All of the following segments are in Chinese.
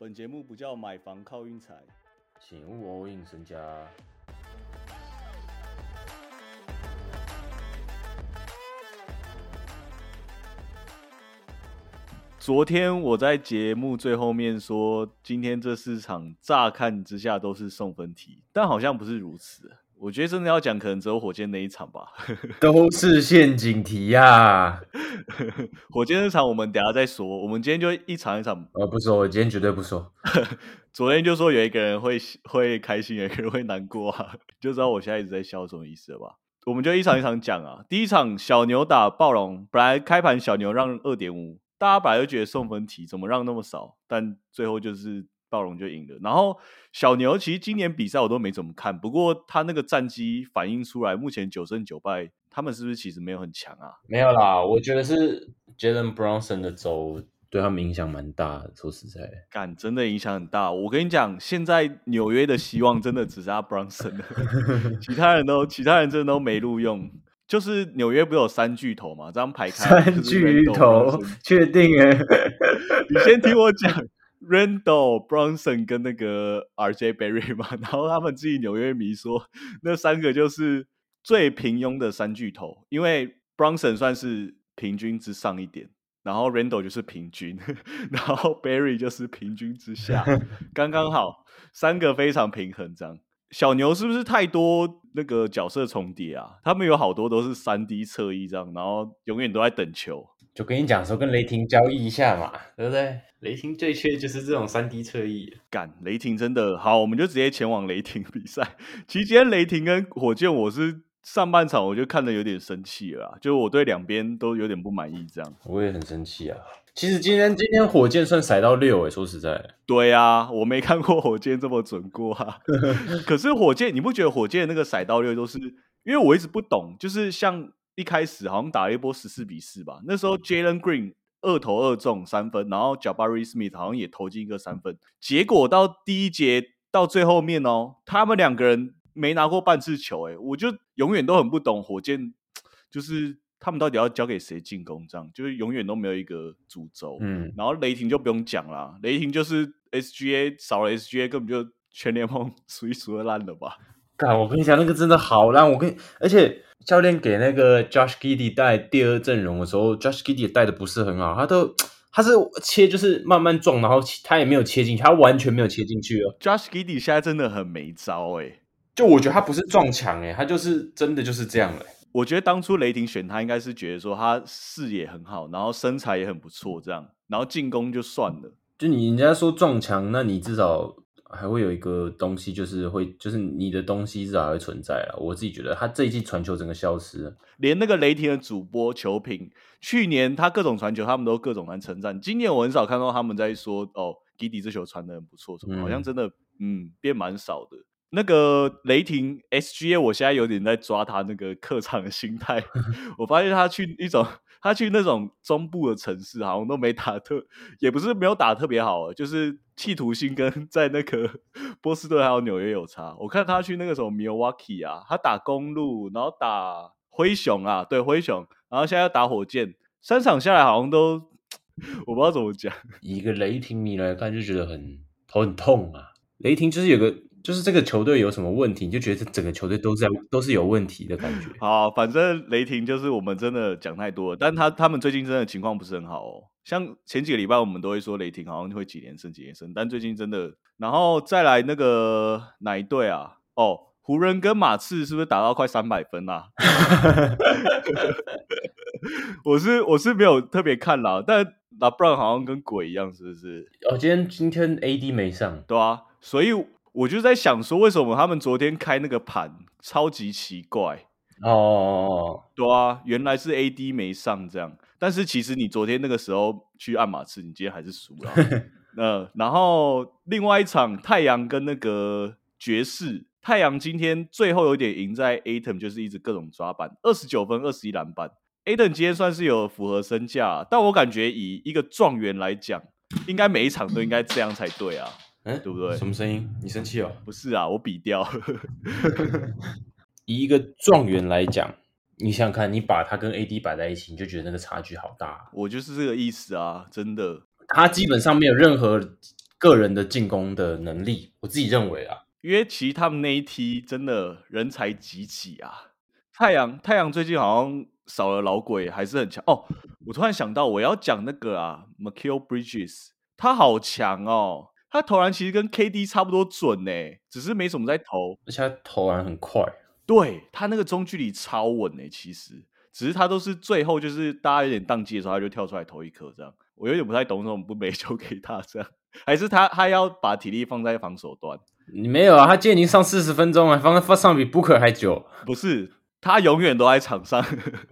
本节目不叫买房靠运财，请勿 all in 身家。昨天我在节目最后面说，今天这四场乍看之下都是送分题，但好像不是如此。我觉得真的要讲，可能只有火箭那一场吧。都是陷阱题呀！火箭那场我们等下再说。我们今天就一场一场。呃，不说，我今天绝对不说。昨天就说有一个人会会开心，有一个人会难过啊，就知道我现在一直在笑什么意思了吧？我们就一场一场讲啊。第一场小牛打暴龙，本来开盘小牛让二点五，大家本来就觉得送分题怎么让那么少，但最后就是。暴龙就赢了，然后小牛其实今年比赛我都没怎么看，不过他那个战绩反映出来，目前九胜九败，他们是不是其实没有很强啊？没有啦，我觉得是 Jalen Brunson 的走对他们影响蛮大的。说实在，干真的影响很大。我跟你讲，现在纽约的希望真的只是 Brunson 了，其他人都其他人真的都没录用。就是纽约不有三巨头嘛？这样排开三巨头，确定哎？你先听我讲。Randall Brunson 跟那个 RJ Berry 嘛，然后他们自己纽约迷说，那三个就是最平庸的三巨头，因为 Brunson 算是平均之上一点，然后 Randall 就是平均，然后 Berry 就是平均之下，刚刚好，三个非常平衡这样。小牛是不是太多那个角色重叠啊？他们有好多都是三 D 侧翼这样，然后永远都在等球。就跟你讲说，跟雷霆交易一下嘛，对不对？雷霆最缺就是这种三 D 侧翼。干，雷霆真的好，我们就直接前往雷霆比赛。其实今天雷霆跟火箭，我是上半场我就看的有点生气了，就我对两边都有点不满意。这样，我也很生气啊。其实今天今天火箭算甩到六诶，说实在，对啊，我没看过火箭这么准过啊。可是火箭，你不觉得火箭那个甩到六都是？因为我一直不懂，就是像一开始好像打了一波十四比四吧，那时候 Jalen Green。二投二中三分，然后 Jabari Smith 好像也投进一个三分，结果到第一节到最后面哦，他们两个人没拿过半次球，哎，我就永远都很不懂火箭，就是他们到底要交给谁进攻，这样就是永远都没有一个主轴。嗯，然后雷霆就不用讲了，雷霆就是 SGA 少了 SGA，根本就全联盟 数一数二烂了吧？干，我跟你讲，那个真的好烂，我跟而且。教练给那个 Josh Giddey 带第二阵容的时候，Josh Giddey 带的不是很好，他都他是切就是慢慢撞，然后他也没有切进去，他完全没有切进去哦。Josh Giddey 现在真的很没招哎，就我觉得他不是撞墙哎，他就是真的就是这样哎。我觉得当初雷霆选他，应该是觉得说他视野很好，然后身材也很不错，这样，然后进攻就算了。就你人家说撞墙，那你至少。还会有一个东西，就是会，就是你的东西至少还会存在啊。我自己觉得，他这一季传球整个消失，连那个雷霆的主播球评，去年他各种传球，他们都各种来称赞。今年我很少看到他们在说，哦，迪迪这球传的很不错，什么好像真的，嗯，变蛮少的。那个雷霆 SGA，我现在有点在抓他那个客场的心态。我发现他去一种，他去那种中部的城市，好像都没打特，也不是没有打特别好，就是企图心跟 在那个 波士顿还有纽约有差。我看他去那个什么 Milwaukee 啊，他打公路，然后打灰熊啊，对灰熊，然后现在要打火箭，三场下来好像都 我不知道怎么讲。一个雷霆迷来看就觉得很头很痛啊，雷霆就是有个。就是这个球队有什么问题，你就觉得整个球队都在都是有问题的感觉。好，反正雷霆就是我们真的讲太多了，但他他们最近真的情况不是很好哦。像前几个礼拜我们都会说雷霆好像会几连胜几连胜，但最近真的，然后再来那个哪一队啊？哦，湖人跟马刺是不是打到快三百分啊？我是我是没有特别看啦，但拉布朗好像跟鬼一样，是不是？哦，今天今天 AD 没上，对啊，所以。我就在想说，为什么他们昨天开那个盘超级奇怪哦？对啊，原来是 AD 没上这样。但是其实你昨天那个时候去按马刺，你今天还是输了。呃，然后另外一场太阳跟那个爵士，太阳今天最后有点赢在 Atom，就是一直各种抓板，二十九分二十一篮板。Atom 今天算是有符合身价，但我感觉以一个状元来讲，应该每一场都应该这样才对啊。哎，对不对？什么声音？你生气哦？不是啊，我比掉。以一个状元来讲，你想想看，你把他跟 AD 摆在一起，你就觉得那个差距好大。我就是这个意思啊，真的。他基本上没有任何个人的进攻的能力，我自己认为啊，因为其实他们那一梯真的人才济济啊。太阳太阳最近好像少了老鬼，还是很强哦。我突然想到，我要讲那个啊 m c k i l Bridges，他好强哦。他投篮其实跟 KD 差不多准呢，只是没什么在投，而且他投篮很快。对他那个中距离超稳呢，其实只是他都是最后就是大家有点宕机的时候，他就跳出来投一颗这样。我有点不太懂，为什么不没球给他这样？还是他他要把体力放在防守端？你没有啊？他今天已经上四十分钟了，放放上比 Booker 还久。不是，他永远都在场上。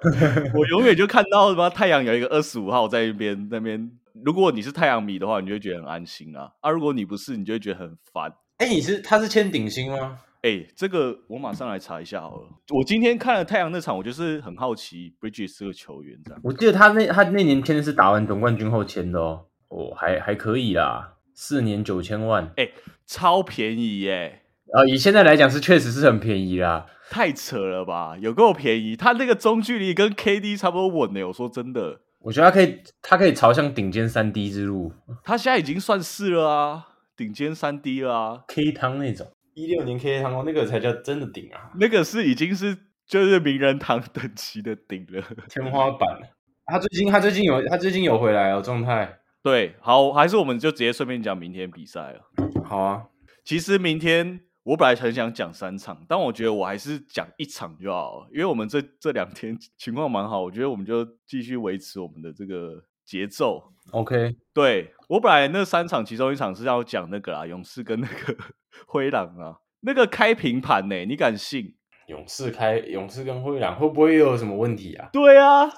我永远就看到什么太阳有一个二十五号在那边那边。如果你是太阳迷的话，你就会觉得很安心啊。啊，如果你不是，你就会觉得很烦。哎，你是他是签顶薪吗？哎，这个我马上来查一下好了。我今天看了太阳那场，我就是很好奇 Bridges 这个球员这样。我记得他那他那年签的是打完总冠军后签的哦。哦，还还可以啦，四年九千万，哎，超便宜耶！啊，以现在来讲是确实是很便宜啦。太扯了吧，有够便宜。他那个中距离跟 KD 差不多稳呢。我说真的。我觉得他可以，他可以朝向顶尖三 D 之路。他现在已经算是了啊，顶尖三 D 了啊，K 汤那种，一六年 K 汤哦，那个才叫真的顶啊，那个是已经是就是名人堂等级的顶了，天花板。他最近他最近有他最近有回来哦，状态。对，好，还是我们就直接顺便讲明天比赛了。好啊，其实明天。我本来很想讲三场，但我觉得我还是讲一场就好了，因为我们这这两天情况蛮好，我觉得我们就继续维持我们的这个节奏。OK，对我本来那三场其中一场是要讲那个啊，勇士跟那个 灰狼啊，那个开平盘呢，你敢信？勇士开勇士跟灰狼会不会又有什么问题啊？对啊，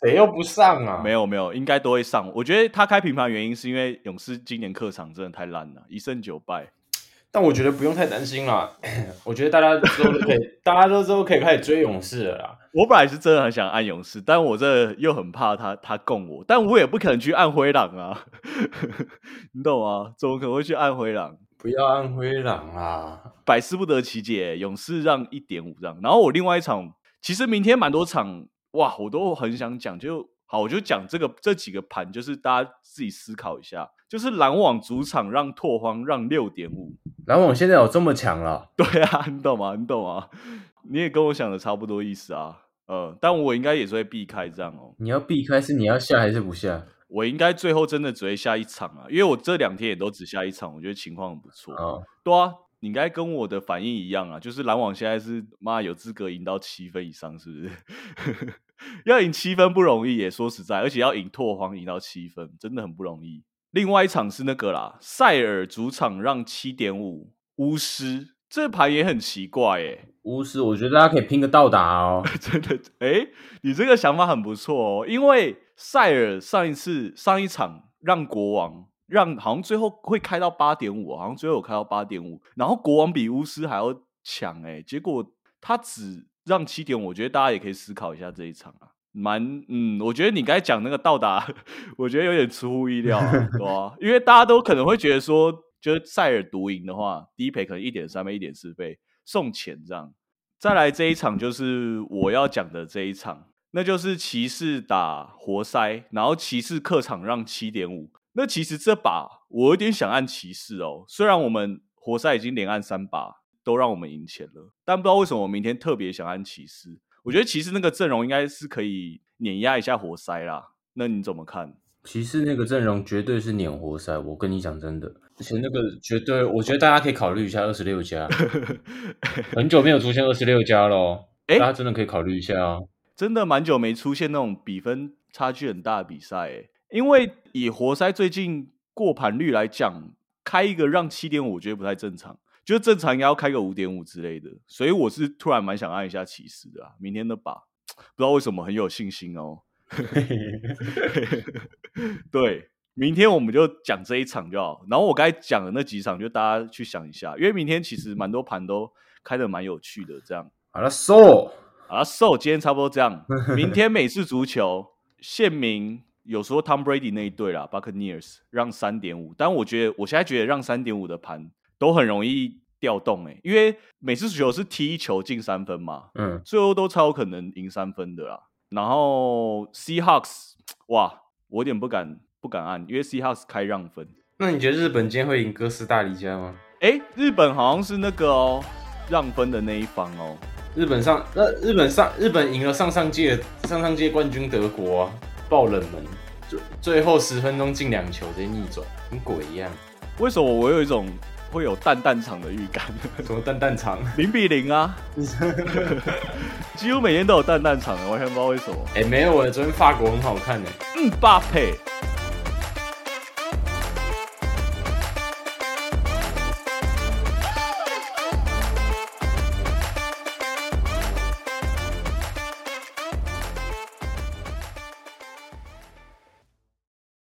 谁又不上啊？没有没有，应该都会上。我觉得他开平盘原因是因为勇士今年客场真的太烂了，一胜九败。但我觉得不用太担心啦，我觉得大家都可以，大家都都可以开始追勇士了啦。我本来是真的很想按勇士，但我这又很怕他他供我，但我也不可能去按灰狼啊，你懂吗？怎么可能会去按灰狼？不要按灰狼啊！百思不得其解，勇士让一点五让，然后我另外一场，其实明天蛮多场哇，我都很想讲，就好，我就讲这个这几个盘，就是大家自己思考一下。就是篮网主场让拓荒让六点五，篮网现在有这么强了？对啊，你懂吗？你懂吗？你也跟我想的差不多意思啊。呃，但我应该也是会避开这样哦。你要避开是你要下还是不下？我应该最后真的只会下一场啊，因为我这两天也都只下一场，我觉得情况很不错。哦，对啊，你应该跟我的反应一样啊，就是篮网现在是妈有资格赢到七分以上，是不是？要赢七分不容易，也说实在，而且要赢拓荒赢到七分，真的很不容易。另外一场是那个啦，塞尔主场让七点五，巫师这盘也很奇怪耶。巫师，我觉得大家可以拼个到达哦。真的，哎，你这个想法很不错哦。因为塞尔上一次上一场让国王让，好像最后会开到八点五，好像最后有开到八点五，然后国王比巫师还要强诶，结果他只让七点，我觉得大家也可以思考一下这一场啊。蛮嗯，我觉得你刚才讲那个到达，我觉得有点出乎意料，对吧？因为大家都可能会觉得说，就是塞尔独赢的话，低赔可能一点三倍、一点四倍送钱这样。再来这一场就是我要讲的这一场，那就是骑士打活塞，然后骑士客场让七点五。那其实这把我有点想按骑士哦，虽然我们活塞已经连按三把都让我们赢钱了，但不知道为什么我明天特别想按骑士。我觉得骑士那个阵容应该是可以碾压一下活塞啦，那你怎么看？骑士那个阵容绝对是碾活塞，我跟你讲真的，而且那个绝对，我觉得大家可以考虑一下二十六加，很久没有出现二十六加了，哎，大家真的可以考虑一下啊，真的蛮久没出现那种比分差距很大的比赛，哎，因为以活塞最近过盘率来讲，开一个让七点五，我觉得不太正常。就正常应该要开个五点五之类的，所以我是突然蛮想按一下骑士的啊。明天的把不知道为什么很有信心哦。对，明天我们就讲这一场就好。然后我刚才讲的那几场，就大家去想一下，因为明天其实蛮多盘都开的蛮有趣的。这样好了，so 好了，so 今天差不多这样。明天美式足球，县民有说 Tom Brady 那一队啦，Buccaneers 让三点五，但我觉得我现在觉得让三点五的盘。都很容易调动哎，因为每次足球是踢一球进三分嘛，嗯，最后都超有可能赢三分的啦。然后 Seahawks，哇，我有点不敢不敢按，因为 Seahawks 开让分，那你觉得日本今天会赢哥斯达黎加吗？哎，日本好像是那个哦，让分的那一方哦。日本上，那日本上，日本赢了上上届上上届冠军德国啊，爆冷门，最最后十分钟进两球直接逆转，跟鬼一样。为什么我有一种会有蛋蛋场的预感？什么蛋蛋场？零比零啊！几乎每天都有蛋蛋场，完全不知道为什么。哎，没有我，昨天法国很好看呢。嗯，巴佩，